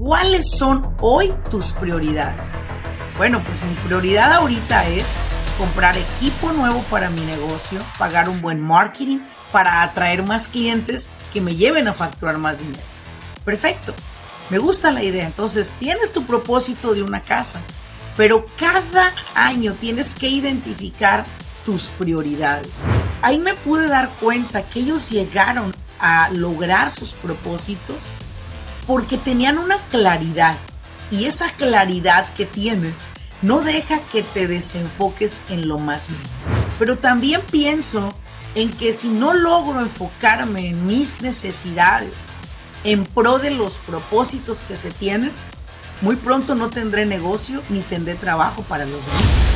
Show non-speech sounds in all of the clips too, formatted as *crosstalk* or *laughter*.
¿cuáles son hoy tus prioridades? Bueno, pues mi prioridad ahorita es comprar equipo nuevo para mi negocio, pagar un buen marketing para atraer más clientes que me lleven a facturar más dinero. Perfecto, me gusta la idea. Entonces, tienes tu propósito de una casa, pero cada año tienes que identificar tus prioridades. Ahí me pude dar cuenta que ellos llegaron a lograr sus propósitos porque tenían una claridad y esa claridad que tienes no deja que te desenfoques en lo más mínimo. Pero también pienso en que si no logro enfocarme en mis necesidades en pro de los propósitos que se tienen, muy pronto no tendré negocio ni tendré trabajo para los demás.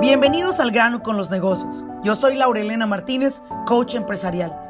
Bienvenidos al grano con los negocios. Yo soy Laurelena Martínez, coach empresarial.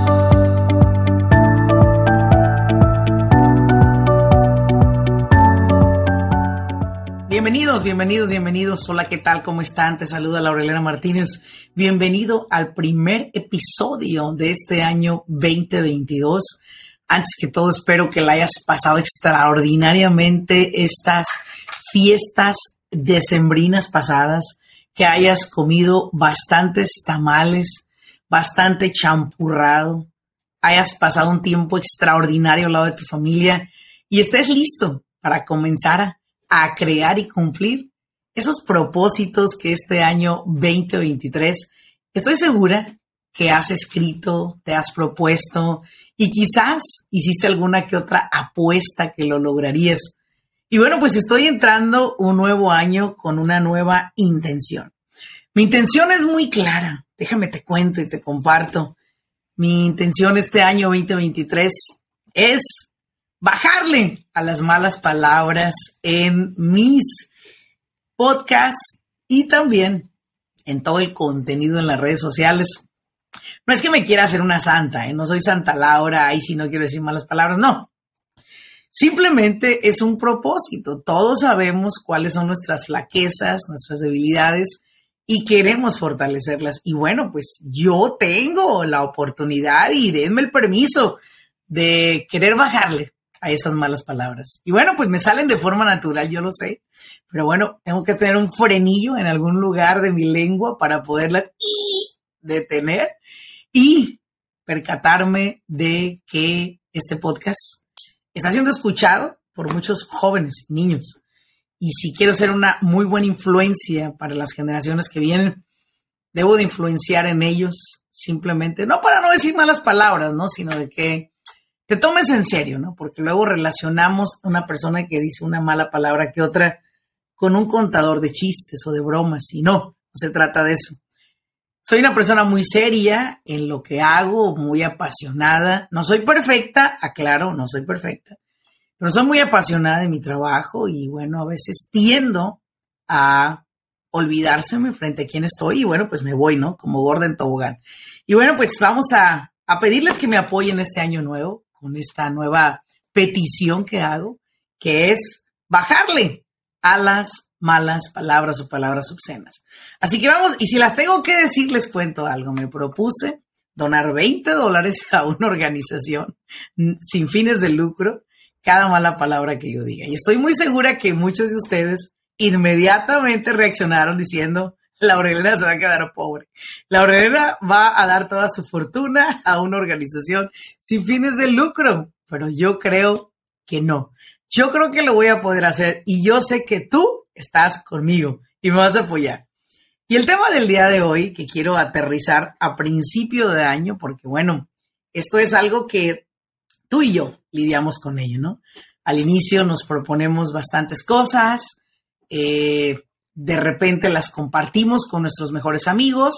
Bienvenidos, bienvenidos, bienvenidos. Hola, ¿qué tal? ¿Cómo están? Te saluda Laurelena Martínez. Bienvenido al primer episodio de este año 2022. Antes que todo, espero que la hayas pasado extraordinariamente estas fiestas decembrinas pasadas, que hayas comido bastantes tamales, bastante champurrado, hayas pasado un tiempo extraordinario al lado de tu familia y estés listo para comenzar a crear y cumplir esos propósitos que este año 2023 estoy segura que has escrito, te has propuesto y quizás hiciste alguna que otra apuesta que lo lograrías. Y bueno, pues estoy entrando un nuevo año con una nueva intención. Mi intención es muy clara. Déjame te cuento y te comparto. Mi intención este año 2023 es bajarle a las malas palabras en mis podcasts y también en todo el contenido en las redes sociales. No es que me quiera hacer una santa, ¿eh? no soy Santa Laura, ahí si no quiero decir malas palabras, no. Simplemente es un propósito. Todos sabemos cuáles son nuestras flaquezas, nuestras debilidades y queremos fortalecerlas. Y bueno, pues yo tengo la oportunidad y denme el permiso de querer bajarle a esas malas palabras. Y bueno, pues me salen de forma natural, yo lo sé, pero bueno, tengo que tener un frenillo en algún lugar de mi lengua para poderla detener y percatarme de que este podcast está siendo escuchado por muchos jóvenes, niños. Y si quiero ser una muy buena influencia para las generaciones que vienen, debo de influenciar en ellos simplemente, no para no decir malas palabras, ¿no? Sino de que te tomes en serio, ¿no? Porque luego relacionamos una persona que dice una mala palabra que otra con un contador de chistes o de bromas y no, no se trata de eso. Soy una persona muy seria en lo que hago, muy apasionada. No soy perfecta, aclaro, no soy perfecta, pero soy muy apasionada de mi trabajo y bueno, a veces tiendo a olvidárseme frente a quién estoy y bueno, pues me voy, ¿no? Como Gordon Tobogán. Y bueno, pues vamos a, a pedirles que me apoyen este año nuevo con esta nueva petición que hago, que es bajarle a las malas palabras o palabras obscenas. Así que vamos, y si las tengo que decir, les cuento algo. Me propuse donar 20 dólares *laughs* a una organización sin fines de lucro cada mala palabra que yo diga. Y estoy muy segura que muchos de ustedes inmediatamente reaccionaron diciendo, Laurelena se va a quedar pobre. Laurelena va a dar toda su fortuna a una organización sin fines de lucro, pero yo creo que no. Yo creo que lo voy a poder hacer y yo sé que tú estás conmigo y me vas a apoyar. Y el tema del día de hoy que quiero aterrizar a principio de año, porque bueno, esto es algo que tú y yo lidiamos con ello, ¿no? Al inicio nos proponemos bastantes cosas, eh, de repente las compartimos con nuestros mejores amigos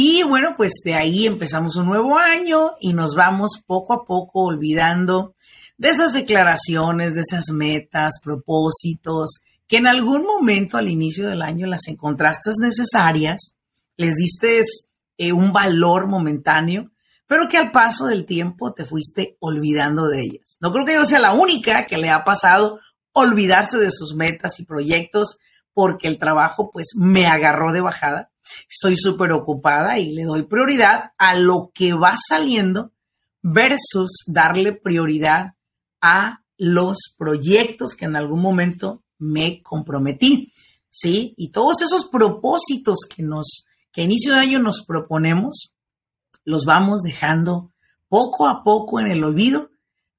y bueno, pues de ahí empezamos un nuevo año y nos vamos poco a poco olvidando de esas declaraciones, de esas metas, propósitos, que en algún momento al inicio del año las encontraste necesarias, les diste eh, un valor momentáneo, pero que al paso del tiempo te fuiste olvidando de ellas. No creo que yo sea la única que le ha pasado olvidarse de sus metas y proyectos porque el trabajo pues me agarró de bajada. Estoy súper ocupada y le doy prioridad a lo que va saliendo versus darle prioridad a los proyectos que en algún momento me comprometí, ¿sí? Y todos esos propósitos que nos, que a inicio de año nos proponemos, los vamos dejando poco a poco en el olvido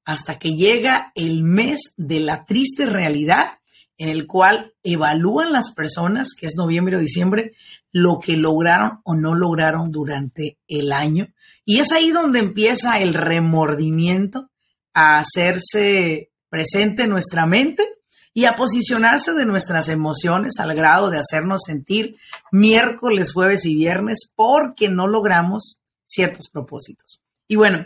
hasta que llega el mes de la triste realidad en el cual evalúan las personas, que es noviembre o diciembre, lo que lograron o no lograron durante el año. Y es ahí donde empieza el remordimiento a hacerse presente en nuestra mente y a posicionarse de nuestras emociones al grado de hacernos sentir miércoles, jueves y viernes porque no logramos ciertos propósitos. Y bueno,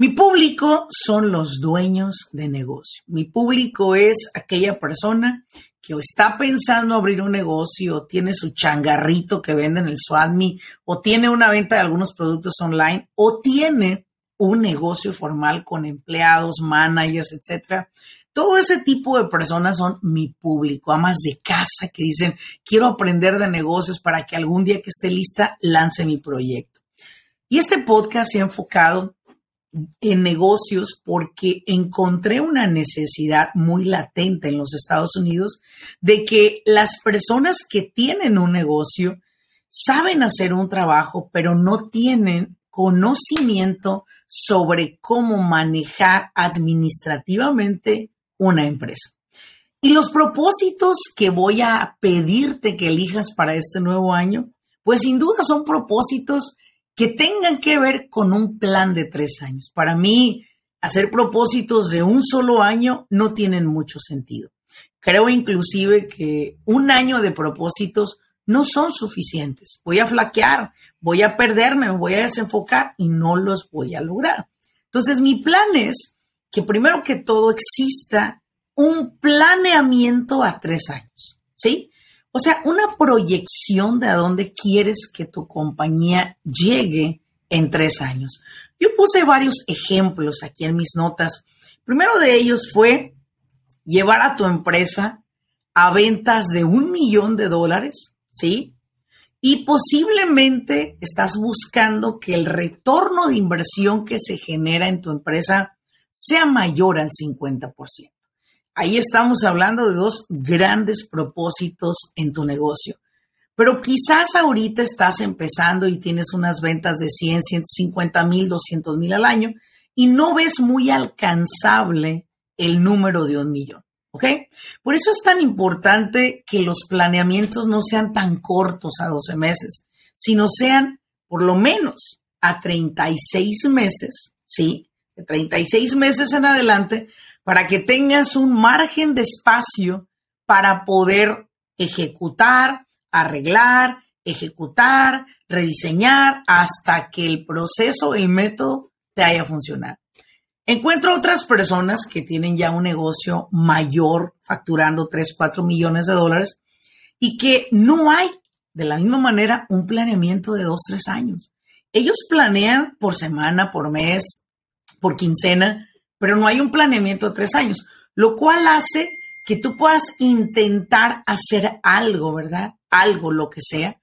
mi público son los dueños de negocio. Mi público es aquella persona que está pensando abrir un negocio, o tiene su changarrito que vende en el SWATMI, o tiene una venta de algunos productos online, o tiene un negocio formal con empleados, managers, etcétera, todo ese tipo de personas son mi público, amas de casa que dicen, quiero aprender de negocios para que algún día que esté lista lance mi proyecto. Y este podcast se ha enfocado en negocios porque encontré una necesidad muy latente en los Estados Unidos de que las personas que tienen un negocio saben hacer un trabajo, pero no tienen conocimiento sobre cómo manejar administrativamente una empresa. Y los propósitos que voy a pedirte que elijas para este nuevo año, pues sin duda son propósitos que tengan que ver con un plan de tres años. Para mí, hacer propósitos de un solo año no tienen mucho sentido. Creo inclusive que un año de propósitos no son suficientes. Voy a flaquear, voy a perderme, voy a desenfocar y no los voy a lograr. Entonces, mi plan es que primero que todo exista un planeamiento a tres años, ¿sí? O sea, una proyección de a dónde quieres que tu compañía llegue en tres años. Yo puse varios ejemplos aquí en mis notas. Primero de ellos fue llevar a tu empresa a ventas de un millón de dólares, ¿sí? Y posiblemente estás buscando que el retorno de inversión que se genera en tu empresa sea mayor al 50%. Ahí estamos hablando de dos grandes propósitos en tu negocio. Pero quizás ahorita estás empezando y tienes unas ventas de 100, 150 mil, 200 mil al año y no ves muy alcanzable el número de un millón. ¿Ok? Por eso es tan importante que los planeamientos no sean tan cortos a 12 meses, sino sean por lo menos a 36 meses, ¿sí? 36 meses en adelante para que tengas un margen de espacio para poder ejecutar, arreglar, ejecutar, rediseñar hasta que el proceso, el método te haya funcionado. Encuentro otras personas que tienen ya un negocio mayor, facturando 3, 4 millones de dólares, y que no hay, de la misma manera, un planeamiento de 2, 3 años. Ellos planean por semana, por mes, por quincena, pero no hay un planeamiento de tres años, lo cual hace que tú puedas intentar hacer algo, ¿verdad? Algo, lo que sea,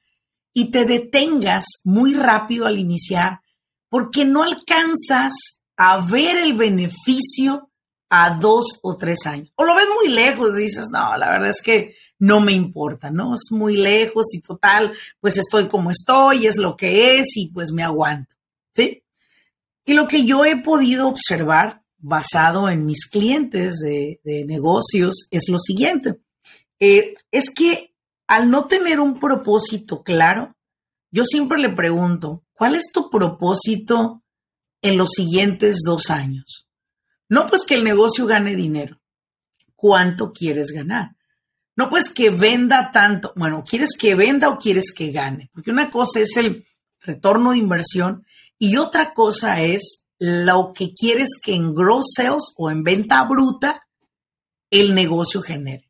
y te detengas muy rápido al iniciar porque no alcanzas a ver el beneficio a dos o tres años. O lo ves muy lejos y dices, no, la verdad es que no me importa, ¿no? Es muy lejos y total, pues estoy como estoy, es lo que es y pues me aguanto, ¿sí? Y lo que yo he podido observar basado en mis clientes de, negocios es lo siguiente. Eh, es que al no tener un propósito claro, yo siempre le pregunto, ¿cuál es tu propósito en los siguientes dos años? No pues que el negocio gane dinero. ¿Cuánto quieres ganar? No pues que venda tanto. Bueno, ¿quieres que venda o quieres que gane? Porque una cosa es el retorno de inversión y otra cosa es lo que quieres que en gross sales o en venta bruta el negocio genere.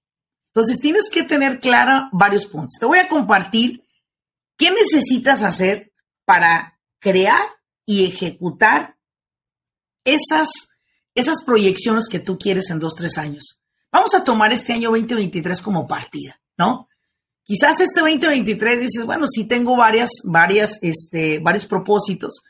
Entonces tienes que tener clara varios puntos. Te voy a compartir qué necesitas hacer para crear y ejecutar esas, esas proyecciones que tú quieres en dos, tres años. Vamos a tomar este año 2023 como partida, ¿no? Quizás este 2023 dices, bueno, sí tengo varias, varias, este, varios propósitos,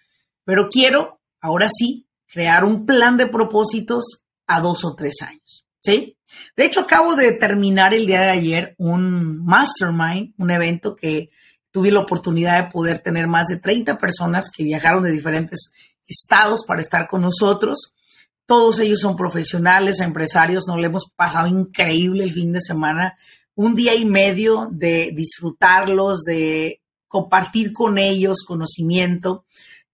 pero quiero, ahora sí, crear un plan de propósitos a dos o tres años, ¿sí? De hecho, acabo de terminar el día de ayer un mastermind, un evento que tuve la oportunidad de poder tener más de 30 personas que viajaron de diferentes estados para estar con nosotros. Todos ellos son profesionales, empresarios, nos lo hemos pasado increíble el fin de semana un día y medio de disfrutarlos, de compartir con ellos conocimiento.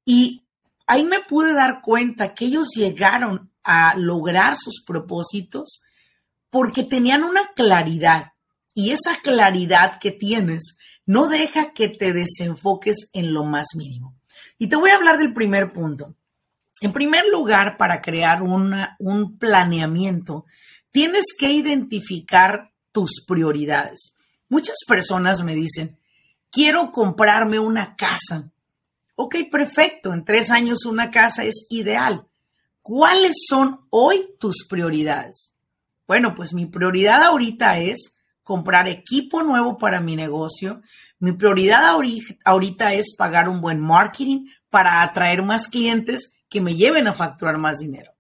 Y ahí me pude dar cuenta que ellos llegaron a lograr sus propósitos porque tenían una claridad. Y esa claridad que tienes no deja que te desenfoques en lo más mínimo. Y te voy a hablar del primer punto. En primer lugar, para crear un planeamiento, tienes que identificar tus prioridades. Muchas personas me dicen, quiero comprarme una casa. Ok, perfecto, en tres años una casa es ideal. ¿Cuáles son hoy tus prioridades? Bueno, pues mi prioridad ahorita es comprar equipo nuevo para mi negocio. Mi prioridad ahorita es pagar un buen marketing para atraer más clientes que me lleven a facturar más dinero.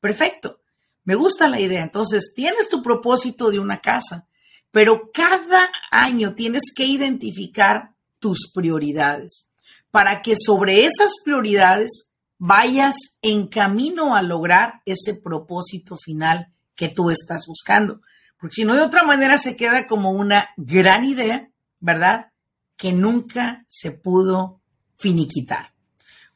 Perfecto. Me gusta la idea. Entonces, tienes tu propósito de una casa, pero cada año tienes que identificar tus prioridades para que sobre esas prioridades vayas en camino a lograr ese propósito final que tú estás buscando. Porque si no, de otra manera se queda como una gran idea, ¿verdad? Que nunca se pudo finiquitar.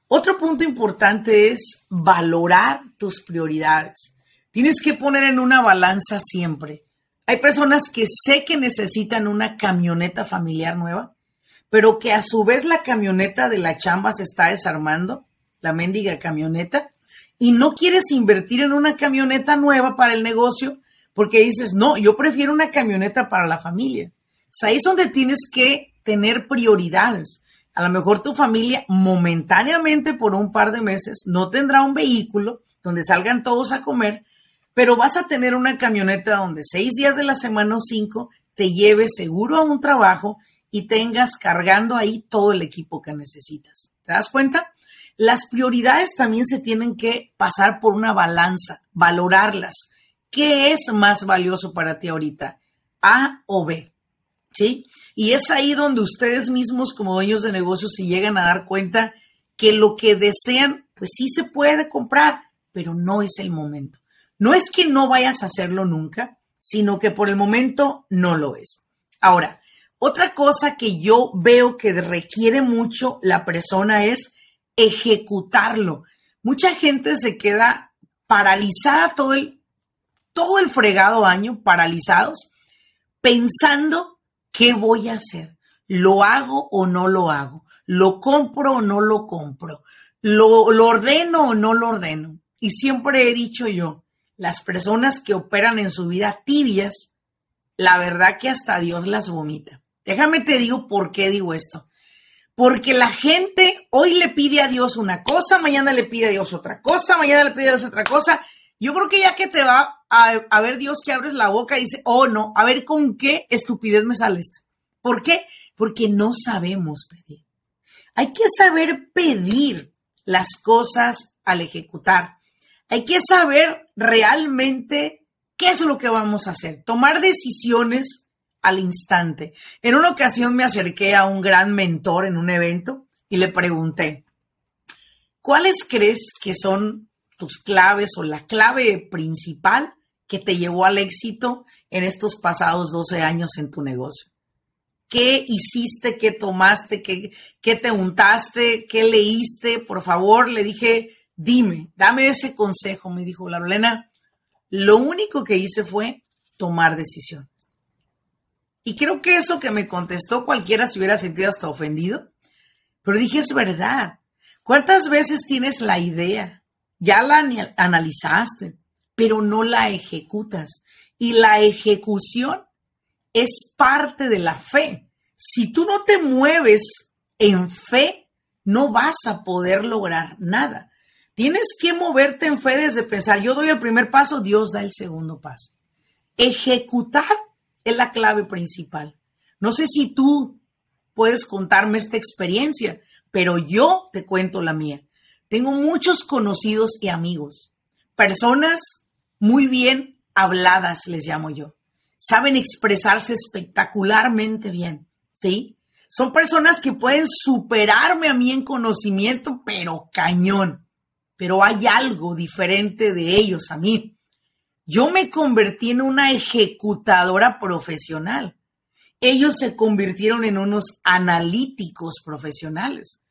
Otro punto importante es valorar tus prioridades. Tienes que poner en una balanza siempre. Hay personas que sé que necesitan una camioneta familiar nueva, pero que a su vez la camioneta de la chamba se está desarmando, la mendiga camioneta, y no quieres invertir en una camioneta nueva para el negocio porque dices, no, yo prefiero una camioneta para la familia. O sea, ahí es donde tienes que tener prioridades. A lo mejor tu familia momentáneamente por un par de meses no tendrá un vehículo donde salgan todos a comer, pero vas a tener una camioneta donde seis días de la semana o cinco te lleves seguro a un trabajo y tengas cargando ahí todo el equipo que necesitas. ¿Te das cuenta? Las prioridades también se tienen que pasar por una balanza, valorarlas. ¿Qué es más valioso para ti ahorita? A o B. ¿Sí? Y es ahí donde ustedes mismos como dueños de negocios se llegan a dar cuenta que lo que desean, pues sí se puede comprar, pero no es el momento. No es que no vayas a hacerlo nunca, sino que por el momento no lo es. Ahora, otra cosa que yo veo que requiere mucho la persona es ejecutarlo. Mucha gente se queda paralizada todo el, todo el fregado año, paralizados, pensando qué voy a hacer. ¿Lo hago o no lo hago? ¿Lo compro o no lo compro? ¿Lo, lo ordeno o no lo ordeno? Y siempre he dicho yo, las personas que operan en su vida tibias, la verdad que hasta Dios las vomita. Déjame te digo por qué digo esto. Porque la gente hoy le pide a Dios una cosa, mañana le pide a Dios otra cosa, mañana le pide a Dios otra cosa. Yo creo que ya que te va a, ver Dios que abres la boca y dice, oh no, a ver con qué estupidez me sale esto. ¿Por qué? Porque no sabemos pedir. Hay que saber pedir las cosas al ejecutar. Hay que saber realmente qué es lo que vamos a hacer, tomar decisiones al instante. En una ocasión me acerqué a un gran mentor en un evento y le pregunté, ¿cuáles crees que son tus claves o la clave principal que te llevó al éxito en estos pasados 12 años en tu negocio? ¿Qué hiciste? ¿Qué tomaste? ¿Qué, qué te untaste? ¿Qué leíste? Por favor, le dije, dime, dame ese consejo, me dijo la Lorena. Lo único que hice fue tomar decisiones. Y creo que eso que me contestó cualquiera se hubiera sentido hasta ofendido, pero dije, es verdad. ¿Cuántas veces tienes la idea, ya la analizaste, pero no la ejecutas. Y la ejecución es parte de la fe. Si tú no te mueves en fe, no vas a poder lograr nada. Tienes que moverte en fe desde pensar, yo doy el primer paso, Dios da el segundo paso. Ejecutar es la clave principal. No sé si tú puedes contarme esta experiencia, pero yo te cuento la mía. Tengo muchos conocidos y amigos, personas muy bien habladas, les llamo yo. Saben expresarse espectacularmente bien, ¿sí? Son personas que pueden superarme a mí en conocimiento, pero cañón. Pero hay algo diferente de ellos a mí. Yo me convertí en una ejecutadora profesional. Ellos se convirtieron en unos analíticos profesionales.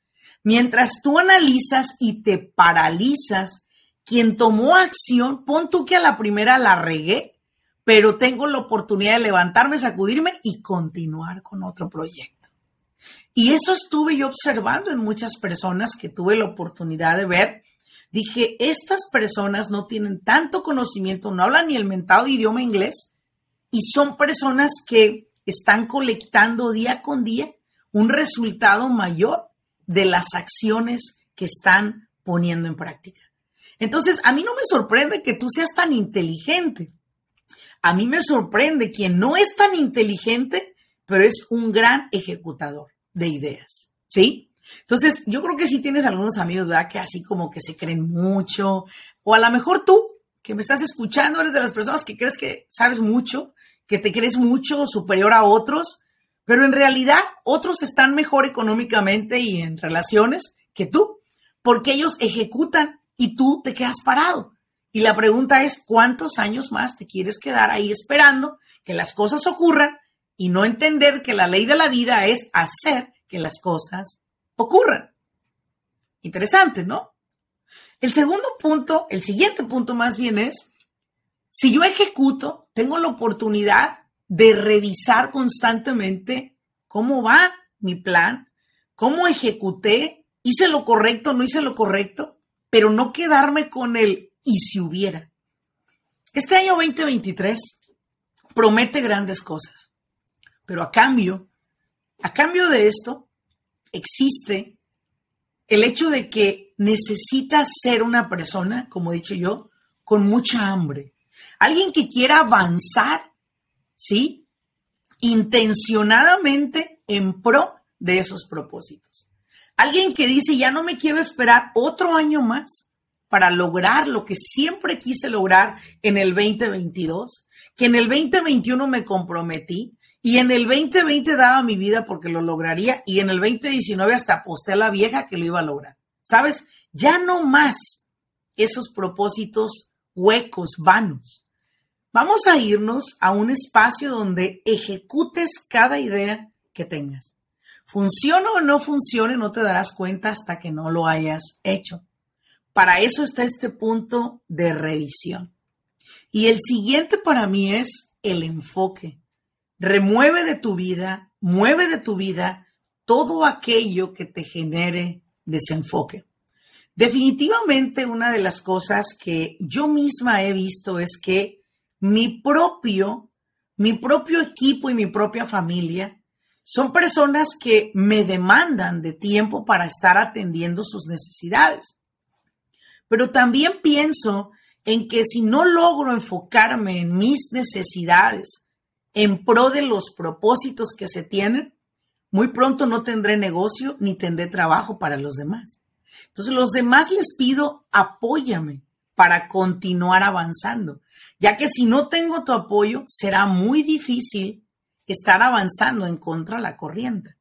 Mientras tú analizas y te paralizas, quien tomó acción, pon tú que a la primera la regué, pero tengo la oportunidad de levantarme, sacudirme y continuar con otro proyecto. Y eso estuve yo observando en muchas personas que tuve la oportunidad de ver. Dije, estas personas no tienen tanto conocimiento, no hablan ni el mentado idioma inglés y son personas que están colectando día con día un resultado mayor de las acciones que están poniendo en práctica. Entonces, a mí no me sorprende que tú seas tan inteligente. A mí me sorprende quien no es tan inteligente, pero es un gran ejecutador de ideas, ¿sí? Entonces, yo creo que sí tienes algunos amigos, ¿verdad? Que así como que se creen mucho, o a lo mejor tú, que me estás escuchando, eres de las personas que crees que sabes mucho, que te crees mucho superior a otros, pero en realidad otros están mejor económicamente y en relaciones que tú, porque ellos ejecutan y tú te quedas parado. Y la pregunta es, ¿cuántos años más te quieres quedar ahí esperando que las cosas ocurran y no entender que la ley de la vida es hacer que las cosas ocurran. Interesante, ¿no? El segundo punto, el siguiente punto más bien es, si yo ejecuto, tengo la oportunidad de revisar constantemente cómo va mi plan, cómo ejecuté, hice lo correcto, no hice lo correcto, pero no quedarme con el y si hubiera. Este año 2023 promete grandes cosas. Pero a cambio, a cambio de esto, existe el hecho de que necesitas ser una persona, como he dicho yo, con mucha hambre. Alguien que quiera avanzar, ¿sí? Intencionadamente en pro de esos propósitos. Alguien que dice, ya no me quiero esperar otro año más para lograr lo que siempre quise lograr en el 2022, que en el 2021 me comprometí, y en el 2020 daba mi vida porque lo lograría y en el 2019 hasta aposté a la vieja que lo iba a lograr. ¿Sabes? Ya no más esos propósitos huecos, vanos. Vamos a irnos a un espacio donde ejecutes cada idea que tengas. Funcione o no funcione, no te darás cuenta hasta que no lo hayas hecho. Para eso está este punto de revisión. Y el siguiente para mí es el enfoque. Remueve de tu vida, mueve de tu vida todo aquello que te genere desenfoque. Definitivamente una de las cosas que yo misma he visto es que mi propio, mi propio equipo y mi propia familia son personas que me demandan de tiempo para estar atendiendo sus necesidades. Pero también pienso en que si no logro enfocarme en mis necesidades, en pro de los propósitos que se tienen, muy pronto no tendré negocio ni tendré trabajo para los demás. Entonces, los demás les pido, apóyame para continuar avanzando, ya que si no tengo tu apoyo, será muy difícil estar avanzando en contra de la corriente.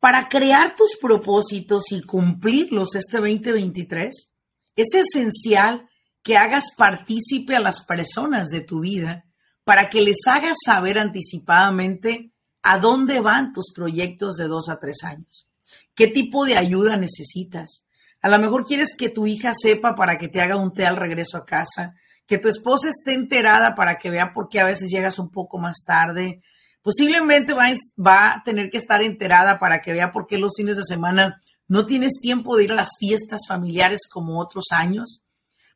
Para crear tus propósitos y cumplirlos este 2023, es esencial que hagas partícipe a las personas de tu vida para que les hagas saber anticipadamente a dónde van tus proyectos de dos a tres años. ¿Qué tipo de ayuda necesitas? A lo mejor quieres que tu hija sepa para que te haga un té al regreso a casa, que tu esposa esté enterada para que vea por qué a veces llegas un poco más tarde. Posiblemente va, va a tener que estar enterada para que vea por qué los fines de semana no tienes tiempo de ir a las fiestas familiares como otros años,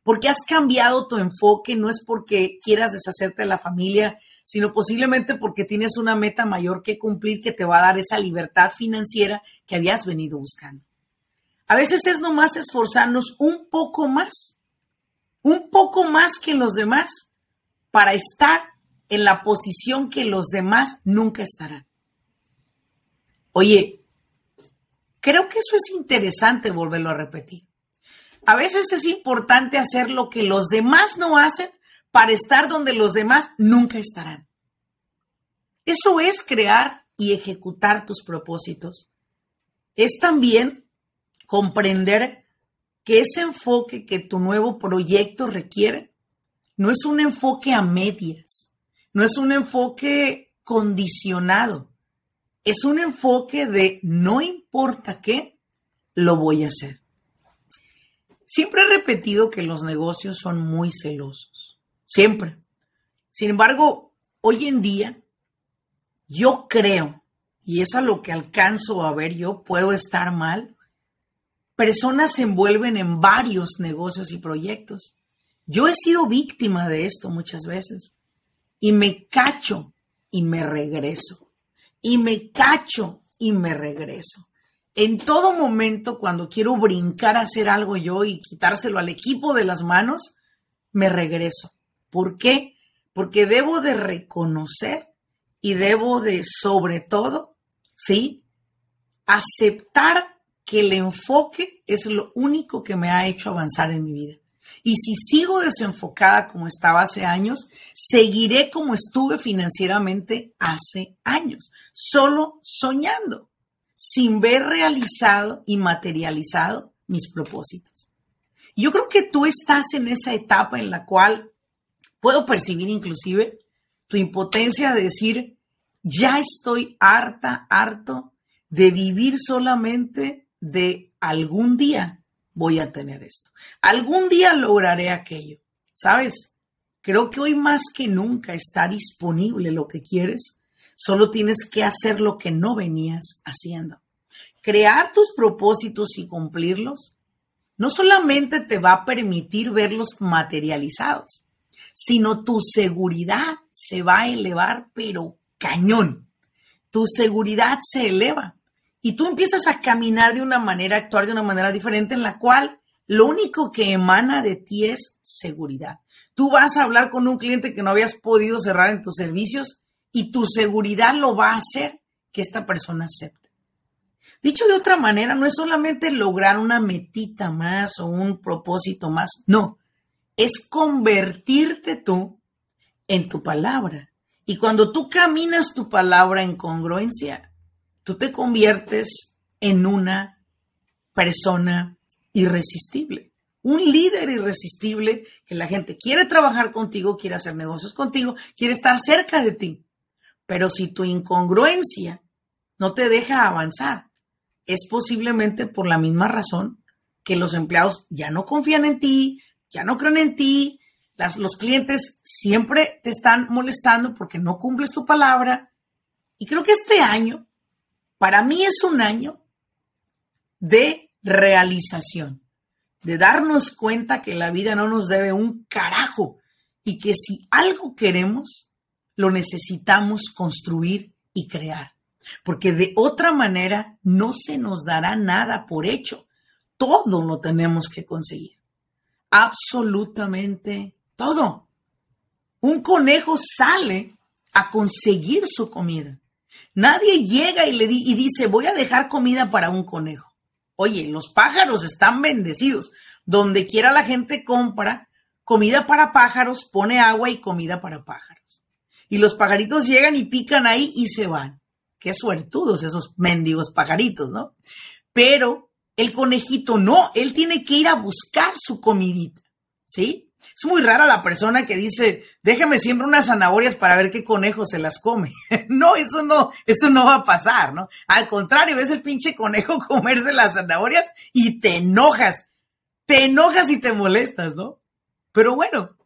porque has cambiado tu enfoque, no es porque quieras deshacerte de la familia, sino posiblemente porque tienes una meta mayor que cumplir que te va a dar esa libertad financiera que habías venido buscando. A veces es nomás esforzarnos un poco más, un poco más que los demás, para estar en la posición que los demás nunca estarán. Oye, creo que eso es interesante volverlo a repetir. A veces es importante hacer lo que los demás no hacen para estar donde los demás nunca estarán. Eso es crear y ejecutar tus propósitos. Es también comprender que ese enfoque que tu nuevo proyecto requiere no es un enfoque a medias, no es un enfoque condicionado, es un enfoque de no importa qué, lo voy a hacer. Siempre he repetido que los negocios son muy celosos, siempre. Sin embargo, hoy en día, yo creo, y es a lo que alcanzo a ver yo, puedo estar mal, personas se envuelven en varios negocios y proyectos. Yo he sido víctima de esto muchas veces y me cacho y me regreso. Y me cacho y me regreso en todo momento, cuando quiero brincar a hacer algo yo y quitárselo al equipo de las manos, me regreso. ¿Por qué? Porque debo de reconocer y debo de, sobre todo, ¿sí? Aceptar que el enfoque es lo único que me ha hecho avanzar en mi vida. Y si sigo desenfocada como estaba hace años, seguiré como estuve financieramente hace años, solo soñando sin ver realizado y materializado mis propósitos. Yo creo que tú estás en esa etapa en la cual puedo percibir inclusive tu impotencia de decir, ya estoy harta, harto de vivir solamente de algún día voy a tener esto. Algún día lograré aquello. ¿Sabes? Creo que hoy más que nunca está disponible lo que quieres Solo tienes que hacer lo que no venías haciendo. Crear tus propósitos y cumplirlos no solamente te va a permitir verlos materializados, sino tu seguridad se va a elevar, pero cañón. Tu seguridad se eleva y tú empiezas a caminar de una manera, actuar de una manera diferente en la cual lo único que emana de ti es seguridad. Tú vas a hablar con un cliente que no habías podido cerrar en tus servicios y tu seguridad lo va a hacer que esta persona acepte. Dicho de otra manera, no es solamente lograr una metita más o un propósito más, no, es convertirte tú en tu palabra. Y cuando tú caminas tu palabra en congruencia, tú te conviertes en una persona irresistible, un líder irresistible que la gente quiere trabajar contigo, quiere hacer negocios contigo, quiere estar cerca de ti. Pero si tu incongruencia no te deja avanzar, es posiblemente por la misma razón que los empleados ya no confían en ti, ya no creen en ti, los clientes siempre te están molestando porque no cumples tu palabra. Y creo que este año, para mí es un año de realización, de darnos cuenta que la vida no nos debe un carajo y que si algo queremos, lo necesitamos construir y crear, porque de otra manera no se nos dará nada por hecho. Todo lo tenemos que conseguir. Absolutamente todo. Un conejo sale a conseguir su comida. Nadie llega y le dice, voy a dejar comida para un conejo. Oye, los pájaros están bendecidos. Donde quiera la gente compra comida para pájaros, pone agua y comida para pájaros y los pajaritos llegan y pican ahí y se van. Qué suertudos esos mendigos pajaritos, ¿no? Pero el conejito no, él tiene que ir a buscar su comidita, ¿sí? Es muy rara la persona que dice, déjame siempre unas zanahorias para ver qué conejo se las come. *laughs* no, eso no, eso no va a pasar, ¿no? Al contrario, ves el pinche conejo *laughs* comerse las zanahorias y te enojas. Te enojas y te molestas, ¿no? Pero bueno,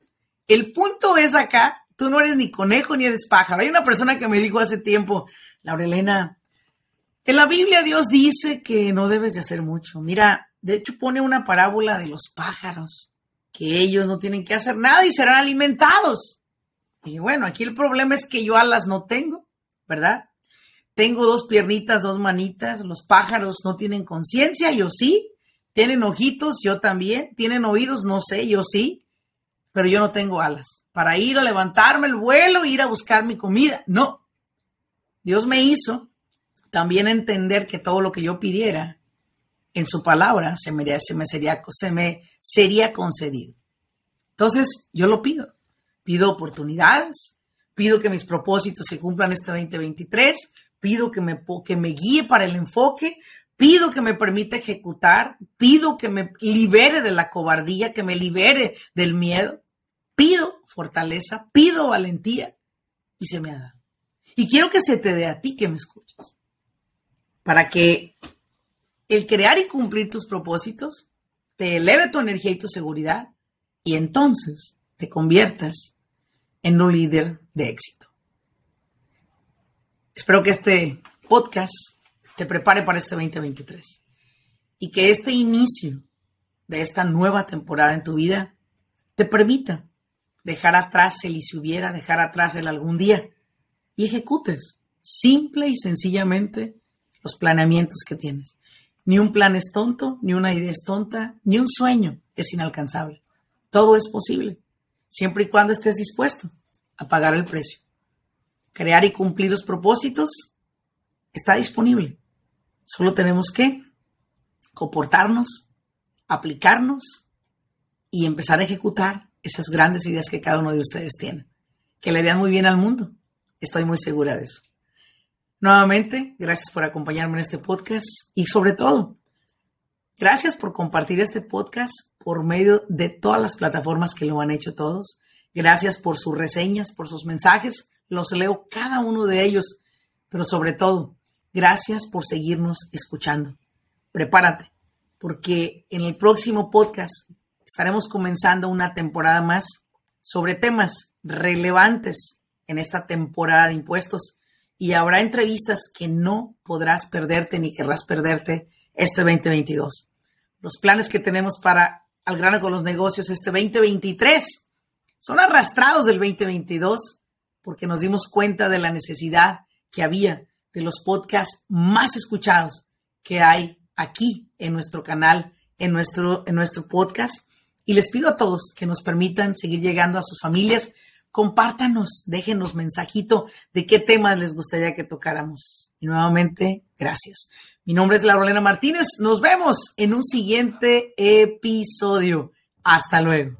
el punto es acá Tú no eres ni conejo ni eres pájaro. Hay una persona que me dijo hace tiempo, Laurelena, En la Biblia Dios dice que no debes de hacer mucho. Mira, de hecho pone una parábola de los pájaros, que ellos no tienen que hacer nada y serán alimentados. Y bueno, aquí el problema es que yo alas no tengo, ¿verdad? Tengo dos piernitas, dos manitas, los pájaros no tienen conciencia, yo sí. Tienen ojitos, yo también. Tienen oídos, no sé, yo sí. Pero yo no tengo alas para ir a levantarme el vuelo ir a buscar mi comida. No. Dios me hizo también entender que todo lo que yo pidiera en su palabra se me, se me, sería, se me sería concedido. Entonces, yo lo pido. Pido oportunidades, pido que mis propósitos se cumplan este 2023, pido que me, que me guíe para el enfoque, pido que me permita ejecutar, pido que me libere de la cobardía, que me libere del miedo, pido fortaleza, pido valentía y se me ha dado. Y quiero que se te dé a ti que me escuches, para que el crear y cumplir tus propósitos te eleve tu energía y tu seguridad y entonces te conviertas en un líder de éxito. Espero que este podcast te prepare para este 2023 y que este inicio de esta nueva temporada en tu vida te permita dejar atrás el y si hubiera, dejar atrás el algún día y ejecutes simple y sencillamente los planeamientos que tienes. Ni un plan es tonto, ni una idea es tonta, ni un sueño es inalcanzable. Todo es posible, siempre y cuando estés dispuesto a pagar el precio. Crear y cumplir los propósitos está disponible. Solo tenemos que comportarnos, aplicarnos y empezar a ejecutar esas grandes ideas que cada uno de ustedes tiene, que le dan muy bien al mundo. Estoy muy segura de eso. Nuevamente, gracias por acompañarme en este podcast y sobre todo, gracias por compartir este podcast por medio de todas las plataformas que lo han hecho todos. Gracias por sus reseñas, por sus mensajes. Los leo cada uno de ellos, pero sobre todo, gracias por seguirnos escuchando. Prepárate, porque en el próximo podcast estaremos comenzando una temporada más sobre temas relevantes en esta temporada de impuestos y habrá entrevistas que no podrás perderte ni querrás perderte este 2022. Los planes que tenemos para Al grano con los negocios este 2023 son arrastrados del 2022 porque nos dimos cuenta de la necesidad que había de los podcasts más escuchados que hay aquí en nuestro canal, en nuestro, en nuestro podcast y les pido a todos que nos permitan seguir llegando a sus familias. Compártanos, déjenos mensajito de qué temas les gustaría que tocáramos. Y nuevamente, gracias. Mi nombre es Laurelena Martínez. Nos vemos en un siguiente episodio. Hasta luego.